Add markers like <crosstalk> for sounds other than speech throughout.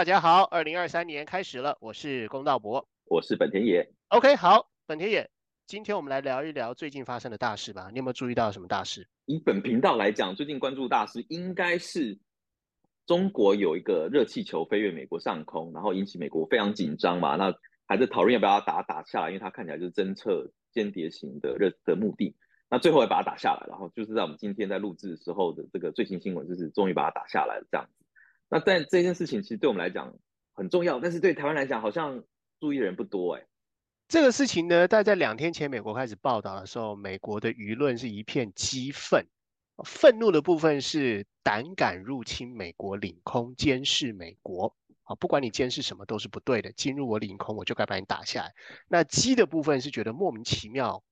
大家好，二零二三年开始了，我是龚道博，我是本田野。OK，好，本田野，今天我们来聊一聊最近发生的大事吧。你有没有注意到什么大事？以本频道来讲，最近关注大事应该是中国有一个热气球飞越美国上空，然后引起美国非常紧张嘛。那还在讨论要不要打打下来，因为它看起来就是侦测间谍型的热的目的。那最后也把它打下来，然后就是在我们今天在录制的时候的这个最新新闻，就是终于把它打下来了这样子。那但这件事情其实对我们来讲很重要，但是对台湾来讲好像注意的人不多哎。这个事情呢，在在两天前美国开始报道的时候，美国的舆论是一片激愤，愤怒的部分是胆敢入侵美国领空，监视美国啊，不管你监视什么都是不对的，进入我领空我就该把你打下来。那激的部分是觉得莫名其妙，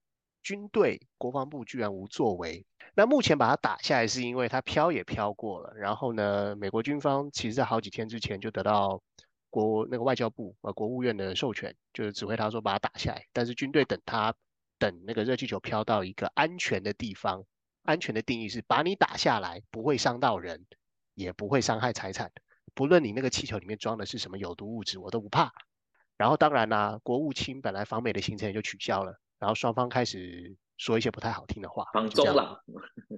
军队国防部居然无作为。那目前把它打下来，是因为它飘也飘过了。然后呢，美国军方其实在好几天之前就得到国那个外交部呃国务院的授权，就是指挥他说把它打下来。但是军队等他等那个热气球飘到一个安全的地方，安全的定义是把你打下来，不会伤到人，也不会伤害财产，不论你那个气球里面装的是什么有毒物质，我都不怕。然后当然啦，国务卿本来访美的行程也就取消了，然后双方开始。说一些不太好听的话，放中了，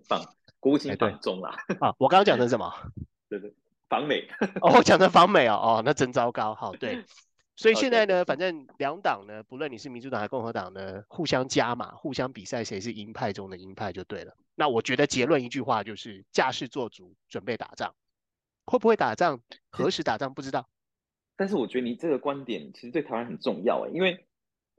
放国务卿放中了啊！我刚刚讲的什么？<laughs> 对对，访美 <laughs> 哦，讲的访美哦哦，那真糟糕。好，对，<laughs> 所以现在呢，反正两党呢，不论你是民主党还是共和党呢，互相加码，互相比赛，谁是鹰派中的鹰派就对了。那我觉得结论一句话就是：架势做足，准备打仗。会不会打仗？何时打仗？不知道。但是我觉得你这个观点其实对台湾很重要因为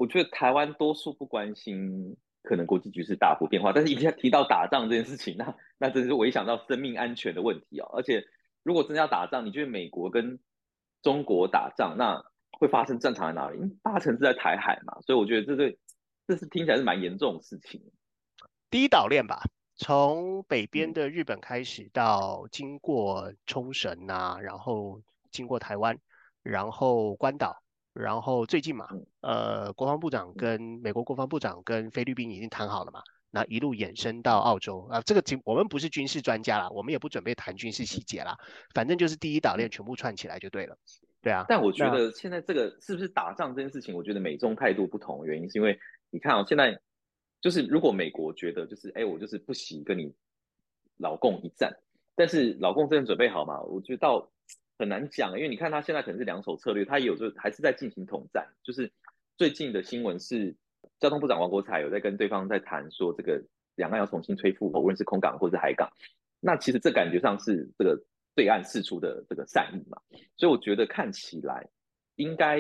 我觉得台湾多数不关心。可能国际局势大幅变化，但是一提提到打仗这件事情，那那真是我一想到生命安全的问题哦。而且如果真的要打仗，你觉得美国跟中国打仗，那会发生战场在哪里？八成是在台海嘛，所以我觉得这对这是听起来是蛮严重的事情。第一岛链吧，从北边的日本开始，到经过冲绳啊，然后经过台湾，然后关岛。然后最近嘛，呃，国防部长跟美国国防部长跟菲律宾已经谈好了嘛，那一路延伸到澳洲啊，这个我们不是军事专家啦，我们也不准备谈军事细节啦，反正就是第一岛链全部串起来就对了，对啊。但我觉得现在这个是不是打仗这件事情，我觉得美中态度不同的原因，是因为你看哦，现在就是如果美国觉得就是哎，我就是不惜跟你老共一战，但是老共真的准备好嘛？我觉得到。很难讲，因为你看他现在可能是两手策略，他有就还是在进行统战。就是最近的新闻是，交通部长王国才有在跟对方在谈说，这个两岸要重新恢复，无论是空港或者是海港。那其实这感觉上是这个对岸释出的这个善意嘛。所以我觉得看起来应该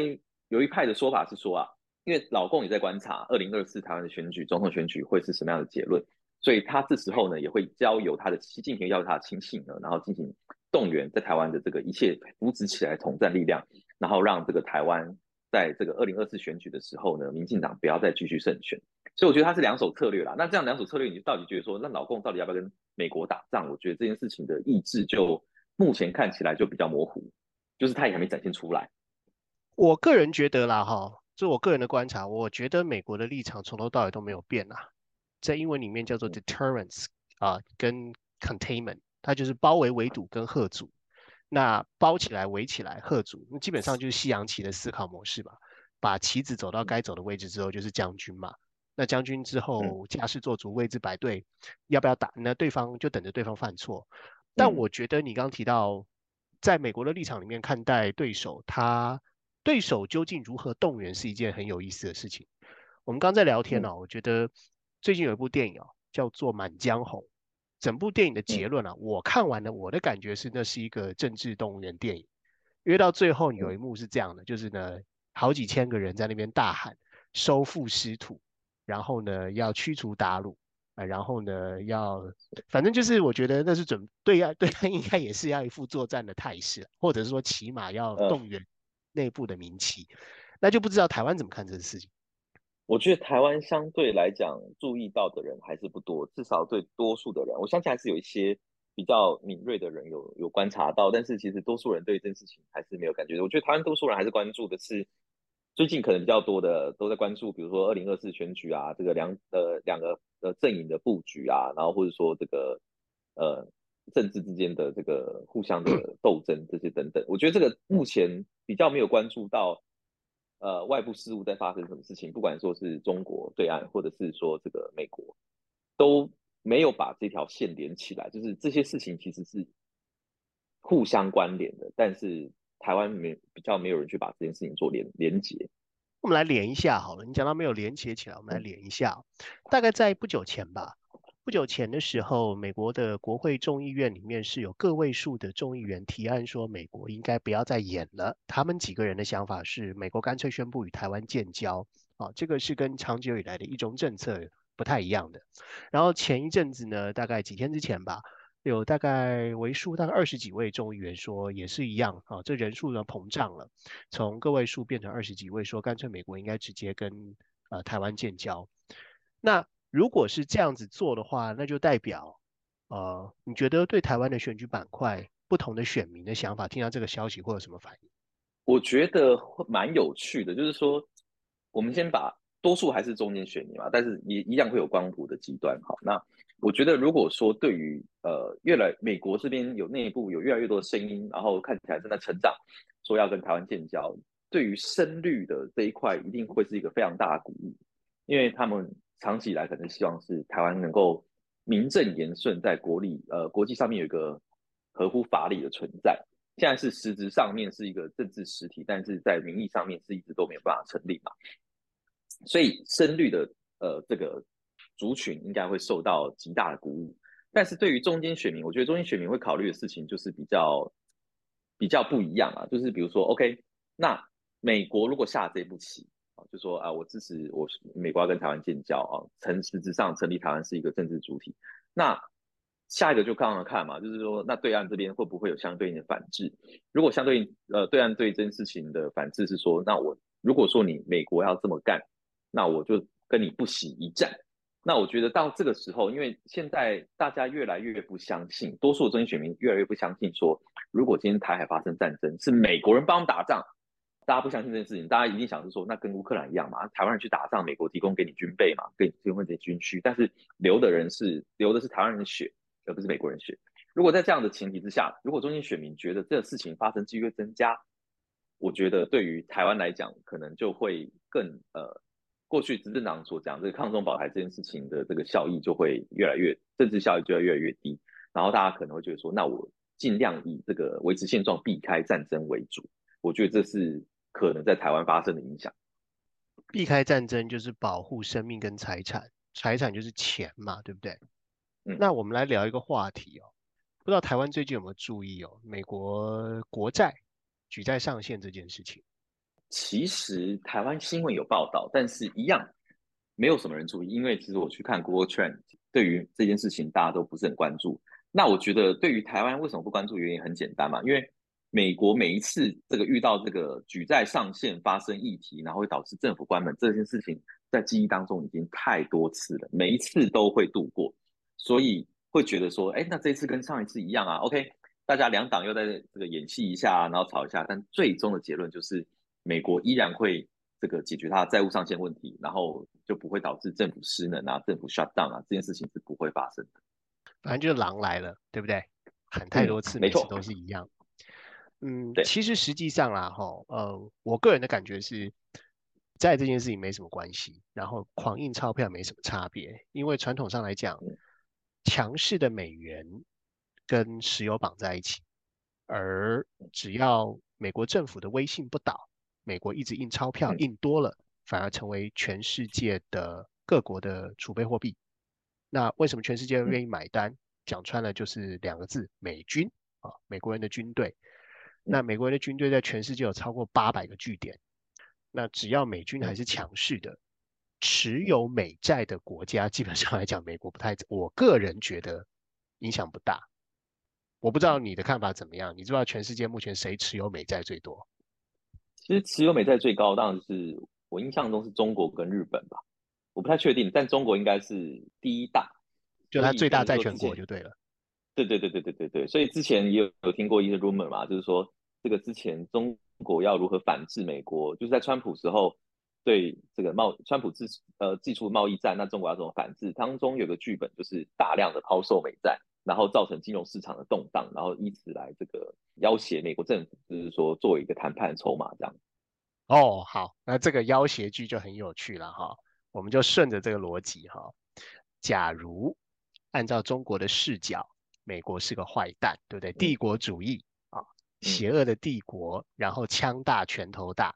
有一派的说法是说啊，因为老共也在观察二零二四台湾的选举，总统选举会是什么样的结论，所以他这时候呢也会交由他的习近平要他的亲信呢，然后进行。动员在台湾的这个一切扶植起来统战力量，然后让这个台湾在这个二零二四选举的时候呢，民进党不要再继续胜选。所以我觉得他是两手策略啦。那这样两手策略，你到底觉得说，那老共到底要不要跟美国打仗？我觉得这件事情的意志就目前看起来就比较模糊，就是他也还没展现出来。我个人觉得啦，哈，这是我个人的观察，我觉得美国的立场从头到尾都没有变啊，在英文里面叫做 deterrence 啊，跟 containment。它就是包围、围堵跟贺阻。那包起来、围起来、贺阻，那基本上就是西洋棋的思考模式吧。把棋子走到该走的位置之后，就是将军嘛。那将军之后架势做足，位置摆对，要不要打？那对方就等着对方犯错。但我觉得你刚刚提到，在美国的立场里面看待对手，他对手究竟如何动员，是一件很有意思的事情。我们刚在聊天呢，我觉得最近有一部电影啊，叫做《满江红》。整部电影的结论啊，我看完了，我的感觉是那是一个政治动物园电影，因为到最后有一幕是这样的，就是呢，好几千个人在那边大喊收复失土，然后呢要驱除鞑虏啊，然后呢要，反正就是我觉得那是准对呀，对他应该也是要一副作战的态势，或者是说起码要动员内部的民气，那就不知道台湾怎么看这个事情。我觉得台湾相对来讲注意到的人还是不多，至少对多数的人，我相信还是有一些比较敏锐的人有有观察到，但是其实多数人对这件事情还是没有感觉。我觉得台湾多数人还是关注的是最近可能比较多的都在关注，比如说二零二四选举啊，这个两呃两个呃阵营的布局啊，然后或者说这个呃政治之间的这个互相的斗争这些等等，我觉得这个目前比较没有关注到呃外部事务在发生什么事情，不管说是中国对岸或者是说这个美国，都没有把这条线连起来，就是这些事情其实是互相关联的，但是台湾没比较没有人去把这件事情做连连接。我们来连一下好了，你讲到没有连接起来，我们来连一下，大概在不久前吧。不久前的时候，美国的国会众议院里面是有个位数的众议员提案说，美国应该不要再演了。他们几个人的想法是，美国干脆宣布与台湾建交。啊，这个是跟长久以来的一中政策不太一样的。然后前一阵子呢，大概几天之前吧，有大概为数大概二十几位众议员说也是一样啊，这人数呢膨胀了，从个位数变成二十几位，说干脆美国应该直接跟呃台湾建交。那如果是这样子做的话，那就代表，呃，你觉得对台湾的选举板块不同的选民的想法，听到这个消息会有什么反应？我觉得蛮有趣的，就是说，我们先把多数还是中间选民嘛，但是也一样会有光谱的极端。好，那我觉得如果说对于呃，越来美国这边有内部有越来越多的声音，然后看起来正在成长，说要跟台湾建交，对于深绿的这一块一定会是一个非常大的鼓舞，因为他们。长期以来，可能希望是台湾能够名正言顺在国力呃国际上面有一个合乎法理的存在。现在是实质上面是一个政治实体，但是在名义上面是一直都没有办法成立嘛。所以深绿的呃这个族群应该会受到极大的鼓舞。但是对于中间选民，我觉得中间选民会考虑的事情就是比较比较不一样啊。就是比如说，OK，那美国如果下这步棋。就说啊，我支持我美国要跟台湾建交啊，成实质上成立台湾是一个政治主体。那下一个就看了看嘛，就是说那对岸这边会不会有相对应的反制？如果相对应呃对岸对这件事情的反制是说，那我如果说你美国要这么干，那我就跟你不惜一战。那我觉得到这个时候，因为现在大家越来越不相信，多数的中选民越来越不相信说，如果今天台海发生战争，是美国人帮打仗。大家不相信这件事情，大家一定想是说，那跟乌克兰一样嘛？台湾人去打仗，美国提供给你军备嘛，给你提供这些军需，但是流的人是流的是台湾人的血，而不是美国人血。如果在这样的前提之下，如果中间选民觉得这个事情发生几率增加，我觉得对于台湾来讲，可能就会更呃，过去执政党所讲这个抗中保台这件事情的这个效益就会越来越政治效益就会越来越低，然后大家可能会觉得说，那我尽量以这个维持现状、避开战争为主。我觉得这是。可能在台湾发生的影响，避开战争就是保护生命跟财产，财产就是钱嘛，对不对？嗯，那我们来聊一个话题哦，不知道台湾最近有没有注意哦，美国国债举债上限这件事情。其实台湾新闻有报道，但是一样没有什么人注意，因为其实我去看 Google Trend，对于这件事情大家都不是很关注。那我觉得对于台湾为什么不关注，原因很简单嘛，因为。美国每一次这个遇到这个举债上限发生议题，然后会导致政府关门这件事情，在记忆当中已经太多次了，每一次都会度过，所以会觉得说，哎，那这次跟上一次一样啊？OK，大家两党又在这个演戏一下，然后吵一下，但最终的结论就是美国依然会这个解决它的债务上限问题，然后就不会导致政府失能啊，政府 shut down 啊，这件事情是不会发生的。反正就是狼来了，对不对？喊太多次，每次都是一样。嗯，其实实际上啦，哈，呃，我个人的感觉是，在这件事情没什么关系，然后狂印钞票没什么差别，因为传统上来讲，强势的美元跟石油绑在一起，而只要美国政府的威信不倒，美国一直印钞票印多了，反而成为全世界的各国的储备货币。那为什么全世界愿意买单？讲穿了就是两个字：美军啊，美国人的军队。那美国人的军队在全世界有超过八百个据点，那只要美军还是强势的，持有美债的国家，基本上来讲，美国不太，我个人觉得影响不大。我不知道你的看法怎么样？你知道全世界目前谁持有美债最多？其实持有美债最高当然是我印象中是中国跟日本吧，我不太确定，但中国应该是第一大，就它最大债权国就对了。对对对对对对对，所以之前也有有听过一些 rumor 嘛，就是说这个之前中国要如何反制美国，就是在川普时候对这个贸川普制呃祭出贸易战，那中国要怎么反制？当中有个剧本就是大量的抛售美债，然后造成金融市场的动荡，然后以此来这个要挟美国政府，就是说作为一个谈判筹码这样。哦，好，那这个要挟剧就很有趣了哈，我们就顺着这个逻辑哈，假如按照中国的视角，美国是个坏蛋，对不对？帝国主义啊，邪恶的帝国，然后枪大拳头大，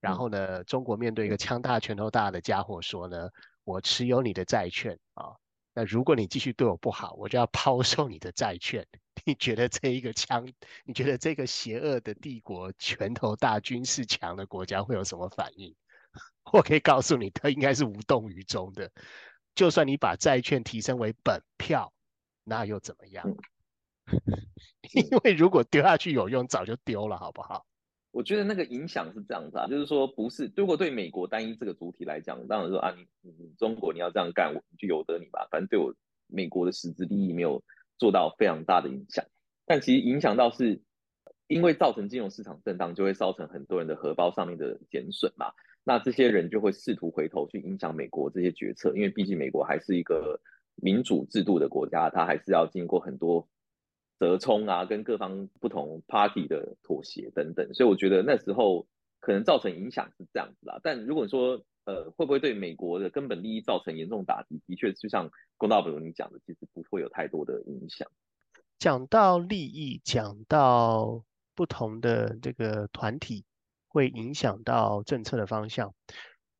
然后呢，中国面对一个枪大拳头大的家伙说呢，我持有你的债券啊。那如果你继续对我不好，我就要抛售你的债券。<laughs> 你觉得这一个枪，你觉得这个邪恶的帝国、拳头大、军事强的国家会有什么反应？<laughs> 我可以告诉你，他应该是无动于衷的。就算你把债券提升为本票，那又怎么样？<laughs> 因为如果丢下去有用，早就丢了，好不好？我觉得那个影响是这样子啊，就是说不是，如果对美国单一这个主体来讲，当然说啊，你你中国你要这样干，我就由得你吧，反正对我美国的实质利益没有做到非常大的影响。但其实影响到是，因为造成金融市场震荡，就会造成很多人的荷包上面的减损嘛。那这些人就会试图回头去影响美国这些决策，因为毕竟美国还是一个民主制度的国家，它还是要经过很多。折冲啊，跟各方不同 party 的妥协等等，所以我觉得那时候可能造成影响是这样子啦。但如果说呃会不会对美国的根本利益造成严重打击，的确就像龚道友你讲的，其实不会有太多的影响。讲到利益，讲到不同的这个团体会影响到政策的方向，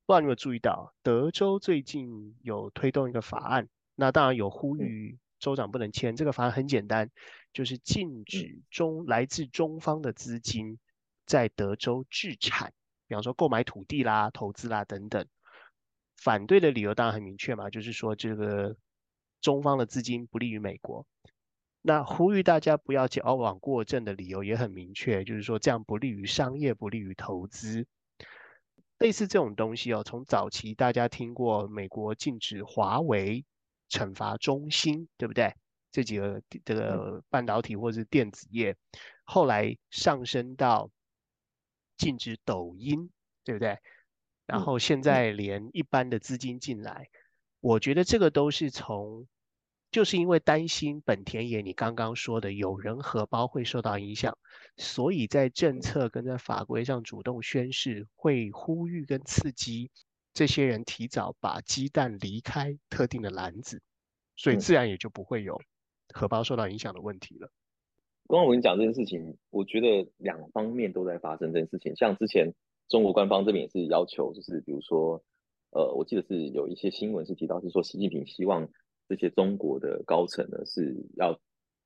不知道你有注意到，德州最近有推动一个法案，那当然有呼吁。州长不能签这个法案很简单，就是禁止中来自中方的资金在德州置产，比方说购买土地啦、投资啦等等。反对的理由当然很明确嘛，就是说这个中方的资金不利于美国。那呼吁大家不要矫枉过正的理由也很明确，就是说这样不利于商业、不利于投资。类似这种东西哦，从早期大家听过美国禁止华为。惩罚中心，对不对？这几个这个半导体或者是电子业，后来上升到禁止抖音，对不对？然后现在连一般的资金进来，我觉得这个都是从，就是因为担心本田野你刚刚说的有人荷包会受到影响，所以在政策跟在法规上主动宣示，会呼吁跟刺激。这些人提早把鸡蛋离开特定的篮子，所以自然也就不会有荷包受到影响的问题了。刚刚我跟你讲这件事情，我觉得两方面都在发生这件事情。像之前中国官方这边也是要求，就是比如说，呃，我记得是有一些新闻是提到，是说习近平希望这些中国的高层呢是要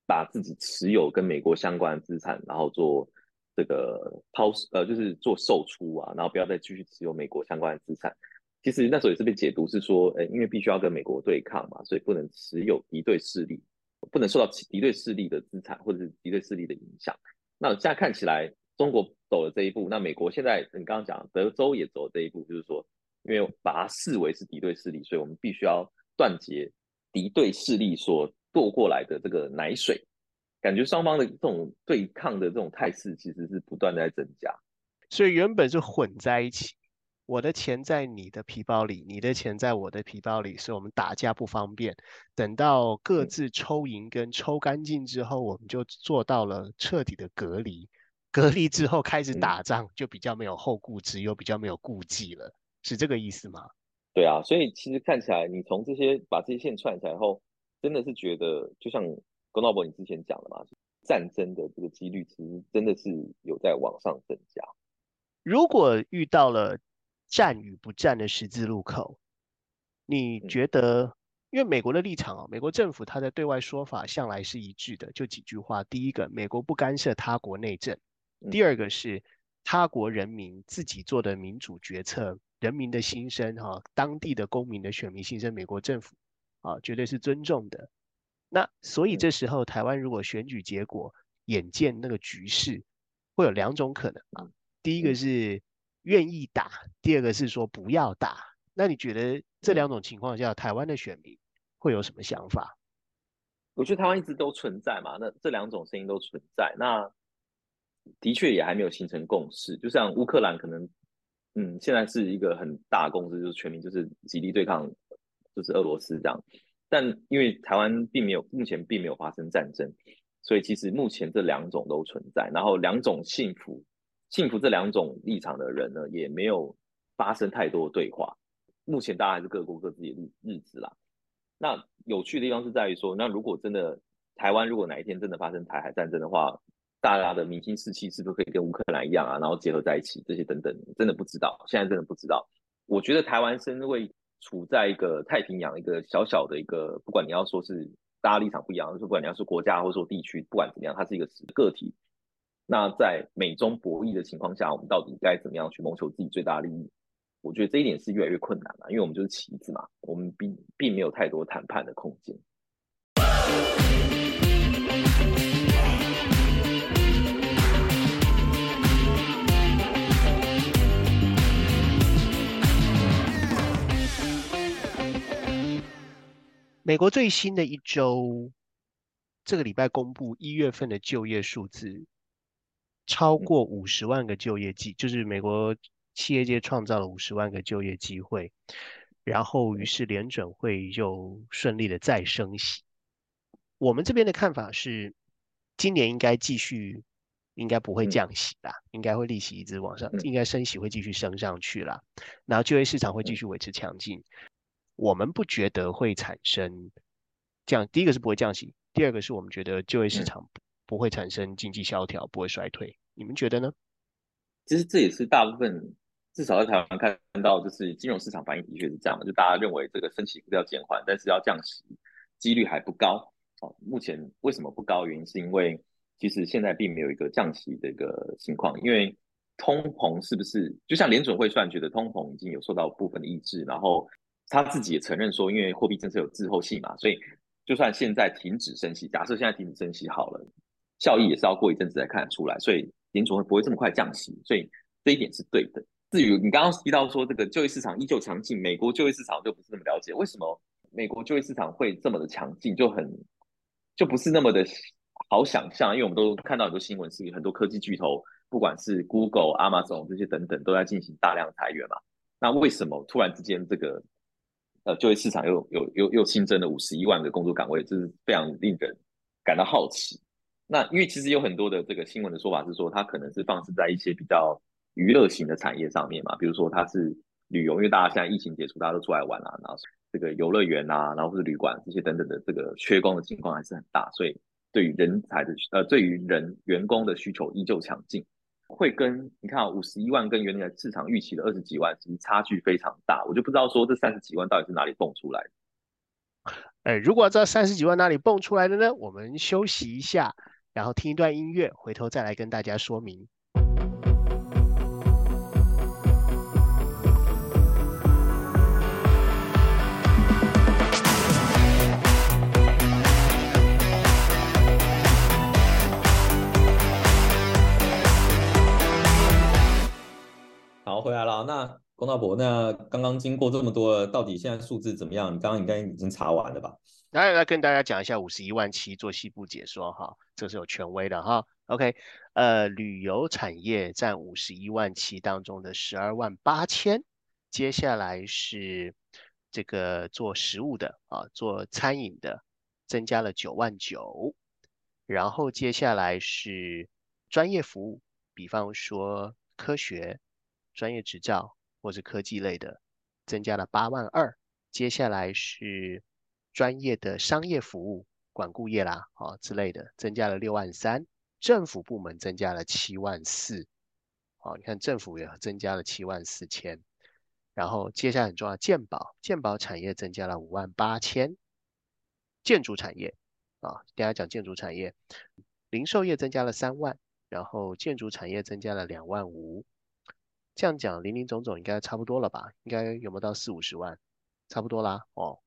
把自己持有跟美国相关的资产，然后做这个抛呃，就是做售出啊，然后不要再继续持有美国相关的资产。其实那时候也是被解读是说，呃，因为必须要跟美国对抗嘛，所以不能持有敌对势力，不能受到敌对势力的资产或者是敌对势力的影响。那现在看起来，中国走了这一步，那美国现在你刚刚讲德州也走了这一步，就是说，因为把它视为是敌对势力，所以我们必须要断绝敌对势力所渡过来的这个奶水。感觉双方的这种对抗的这种态势其实是不断在增加，所以原本是混在一起。我的钱在你的皮包里，你的钱在我的皮包里，所以我们打架不方便。等到各自抽银跟抽干净之后，我们就做到了彻底的隔离。隔离之后开始打仗，就比较没有后顾之忧，比较没有顾忌了，是这个意思吗？对啊，所以其实看起来，你从这些把这些线串起来后，真的是觉得，就像龚道博你之前讲的嘛，战争的这个几率其实真的是有在往上增加。如果遇到了。战与不战的十字路口，你觉得？因为美国的立场啊，美国政府它的对外说法向来是一致的，就几句话：第一个，美国不干涉他国内政；第二个是他国人民自己做的民主决策，人民的心声哈，当地的公民的选民心声，美国政府啊绝对是尊重的。那所以这时候台湾如果选举结果眼见那个局势，会有两种可能啊，第一。个是。愿意打，第二个是说不要打。那你觉得这两种情况下，台湾的选民会有什么想法？我觉得台湾一直都存在嘛，那这两种声音都存在，那的确也还没有形成共识。就像乌克兰可能，嗯，现在是一个很大共识，就是全民就是极力对抗，就是俄罗斯这样。但因为台湾并没有目前并没有发生战争，所以其实目前这两种都存在，然后两种幸福幸福这两种立场的人呢，也没有发生太多的对话。目前大家还是各过各自的日日子啦。那有趣的地方是在于说，那如果真的台湾如果哪一天真的发生台海战争的话，大家的民心士气是不是可以跟乌克兰一样啊？然后结合在一起，这些等等，真的不知道，现在真的不知道。我觉得台湾身为处在一个太平洋一个小小的一个，不管你要说是大家立场不一样，不管你要说国家或者说地区，不管怎么样，它是一个个体。那在美中博弈的情况下，我们到底该怎么样去谋求自己最大利益？我觉得这一点是越来越困难了，因为我们就是棋子嘛，我们并并没有太多谈判的空间。美国最新的一周，这个礼拜公布一月份的就业数字，超过五十万个就业机，就是美国企业界创造了五十万个就业机会，然后于是联准会又顺利的再升息。我们这边的看法是，今年应该继续，应该不会降息啦，应该会利息一直往上，应该升息会继续升上去啦，然后就业市场会继续维持强劲。我们不觉得会产生降，第一个是不会降息，第二个是我们觉得就业市场不会产生经济萧条，不会衰退。你们觉得呢？其实这也是大部分，至少在台湾看到，就是金融市场反应的确是这样的，就大家认为这个升息不要减缓，但是要降息几率还不高。哦，目前为什么不高？原因是因为其实现在并没有一个降息的一个情况，因为通膨是不是就像联准会算觉得通膨已经有受到部分的抑制，然后。他自己也承认说，因为货币政策有滞后性嘛，所以就算现在停止升息，假设现在停止升息好了，效益也是要过一阵子才看得出来，所以联储会不会这么快降息，所以这一点是对的。至于你刚刚提到说这个就业市场依旧强劲，美国就业市场就不是那么了解，为什么美国就业市场会这么的强劲，就很就不是那么的好想象，因为我们都看到很多新闻，是很多科技巨头，不管是 Google、Amazon 这些等等，都在进行大量裁员嘛，那为什么突然之间这个？呃，就业市场又又又又新增了五十一万个工作岗位，这是非常令人感到好奇。那因为其实有很多的这个新闻的说法是说，它可能是放置在一些比较娱乐型的产业上面嘛，比如说它是旅游，因为大家现在疫情结束，大家都出来玩啊，然后这个游乐园啊，然后或者旅馆这些等等的这个缺工的情况还是很大，所以对于人才的呃，对于人员工的需求依旧强劲。会跟你看五十一万跟原来市场预期的二十几万，其实差距非常大。我就不知道说这三十几万到底是哪里蹦出来的。哎，如果这三十几万哪里蹦出来的呢？我们休息一下，然后听一段音乐，回头再来跟大家说明。好，回来了。那龚道博，那刚刚经过这么多，到底现在数字怎么样？你刚刚应该已经查完了吧？来来跟大家讲一下五十一万七做西部解说哈，这是有权威的哈。OK，呃，旅游产业占五十一万七当中的十二万八千，接下来是这个做食物的啊，做餐饮的增加了九万九，然后接下来是专业服务，比方说科学。专业执照或者科技类的增加了八万二，接下来是专业的商业服务、管顾业啦，啊之类的增加了六万三，政府部门增加了七万四，啊，你看政府也增加了七万四千，然后接下来很重要，健保，健保产业增加了五万八千，建筑产业啊，大家讲建筑产业，零售业增加了三万，然后建筑产业增加了两万五。这样讲，零零总总应该差不多了吧？应该有没有到四五十万？差不多啦，哦，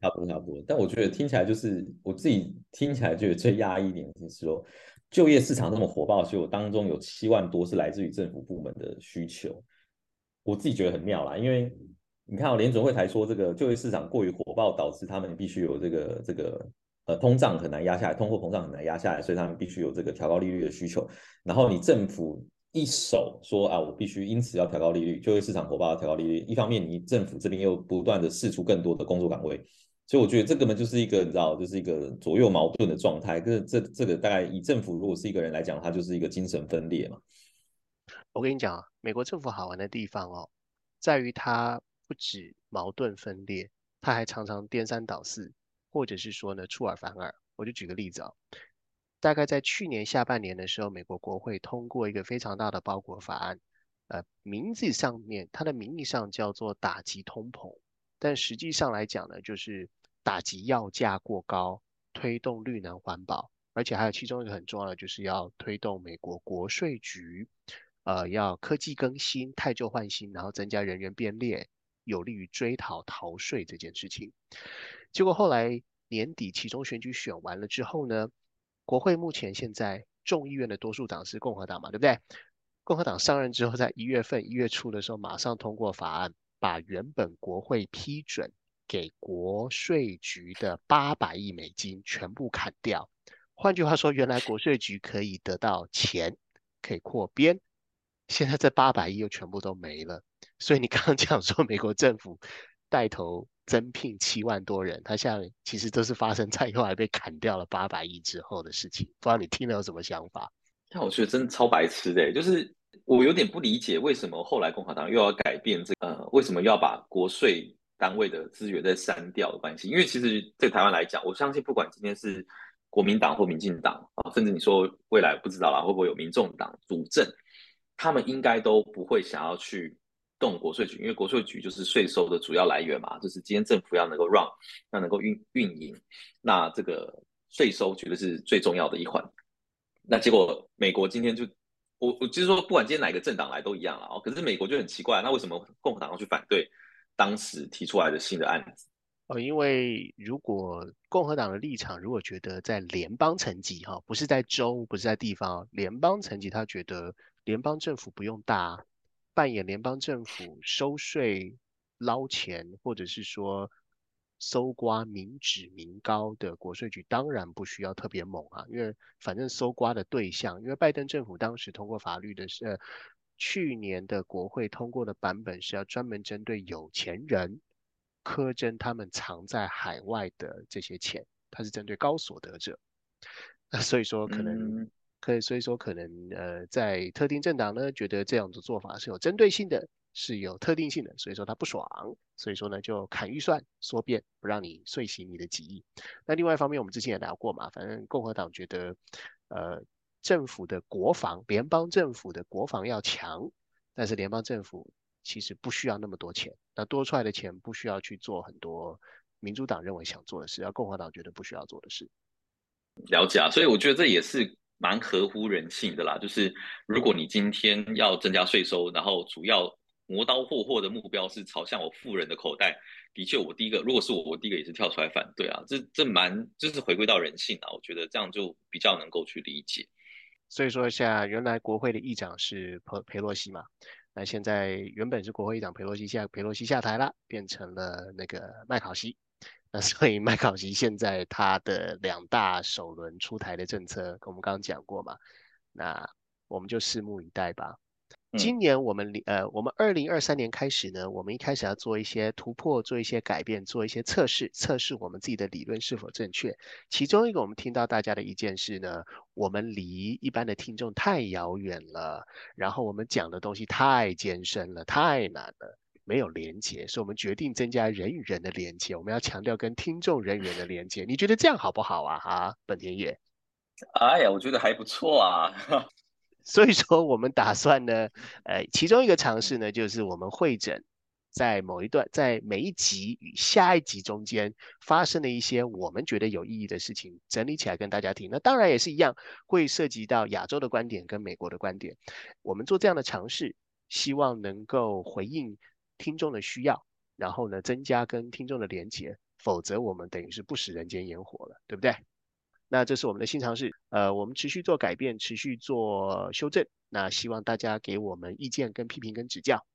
差不多差不多。但我觉得听起来就是我自己听起来觉得最压抑一点是说，就业市场那么火爆，所以我当中有七万多是来自于政府部门的需求。我自己觉得很妙啦，因为你看，我联准会才说这个就业市场过于火爆，导致他们必须有这个这个呃通胀很难压下来，通货膨胀很难压下来，所以他们必须有这个调高利率的需求。然后你政府。一手说啊，我必须因此要调高利率，就业市场火爆要调高利率。一方面，你政府这边又不断的释出更多的工作岗位，所以我觉得这根本就是一个你知道，就是一个左右矛盾的状态。这这这个大概以政府如果是一个人来讲，他就是一个精神分裂嘛。我跟你讲啊，美国政府好玩的地方哦，在于它不止矛盾分裂，它还常常颠三倒四，或者是说呢出尔反尔。我就举个例子啊，大概在去年下半年的时候，美国国会通过一个非常大的包裹法案，呃，名字上面它的名义上叫做打击通膨。但实际上来讲呢，就是打击药价过高，推动绿能环保，而且还有其中一个很重要的，就是要推动美国国税局，呃，要科技更新、汰旧换新，然后增加人员编列，有利于追讨逃税这件事情。结果后来年底其中选举选完了之后呢，国会目前现在众议院的多数党是共和党嘛，对不对？共和党上任之后，在一月份一月初的时候，马上通过法案。把原本国会批准给国税局的八百亿美金全部砍掉。换句话说，原来国税局可以得到钱，可以扩编，现在这八百亿又全部都没了。所以你刚刚讲说美国政府带头增聘七万多人，他现在其实都是发生在 <laughs> 后来被砍掉了八百亿之后的事情。不知道你听了有什么想法？那我觉得真的超白痴的，就是。我有点不理解，为什么后来共和党又要改变这呃，为什么要把国税单位的资源再删掉的关系？因为其实对台湾来讲，我相信不管今天是国民党或民进党啊，甚至你说未来不知道啦，会不会有民众党主政，他们应该都不会想要去动国税局，因为国税局就是税收的主要来源嘛，就是今天政府要能够让要能够运运营，那这个税收绝对是最重要的一环。那结果美国今天就。我我就是说，不管今天哪个政党来都一样了哦。可是美国就很奇怪，那为什么共和党要去反对当时提出来的新的案子？哦，因为如果共和党的立场如果觉得在联邦层级哈，不是在州，不是在地方，联邦层级，他觉得联邦政府不用大扮演联邦政府收税捞钱，或者是说。搜刮民脂民膏的国税局当然不需要特别猛啊，因为反正搜刮的对象，因为拜登政府当时通过法律的是，去年的国会通过的版本是要专门针对有钱人苛征他们藏在海外的这些钱，它是针对高所得者，那 <laughs> 所以说可能可以，所以说可能呃，在特定政党呢觉得这样的做法是有针对性的。是有特定性的，所以说他不爽，所以说呢就砍预算缩编，不让你遂行你的己意。那另外一方面，我们之前也聊过嘛，反正共和党觉得，呃，政府的国防，联邦政府的国防要强，但是联邦政府其实不需要那么多钱，那多出来的钱不需要去做很多民主党认为想做的事，而共和党觉得不需要做的事。了解啊，所以我觉得这也是蛮合乎人性的啦，就是如果你今天要增加税收，然后主要。磨刀霍霍的目标是朝向我富人的口袋，的确，我第一个，如果是我，我第一个也是跳出来反对啊，这这蛮就是回归到人性啊，我觉得这样就比较能够去理解。所以说，一下原来国会的议长是佩佩洛西嘛，那现在原本是国会议长佩洛西，现在佩洛西下台了，变成了那个麦考西，那所以麦考西现在他的两大首轮出台的政策，我们刚刚讲过嘛，那我们就拭目以待吧。今年我们呃，我们二零二三年开始呢，我们一开始要做一些突破，做一些改变，做一些测试，测试我们自己的理论是否正确。其中一个我们听到大家的意见是呢，我们离一般的听众太遥远了，然后我们讲的东西太艰深了，太难了，没有连接，所以我们决定增加人与人的连接，我们要强调跟听众人与人的连接。你觉得这样好不好啊？哈，本田野。哎呀，我觉得还不错啊。<laughs> 所以说，我们打算呢，呃，其中一个尝试呢，就是我们会诊在某一段，在每一集与下一集中间发生的一些我们觉得有意义的事情，整理起来跟大家听。那当然也是一样，会涉及到亚洲的观点跟美国的观点。我们做这样的尝试，希望能够回应听众的需要，然后呢，增加跟听众的连接。否则，我们等于是不食人间烟火了，对不对？那这是我们的新尝试，呃，我们持续做改变，持续做修正。那希望大家给我们意见、跟批评、跟指教。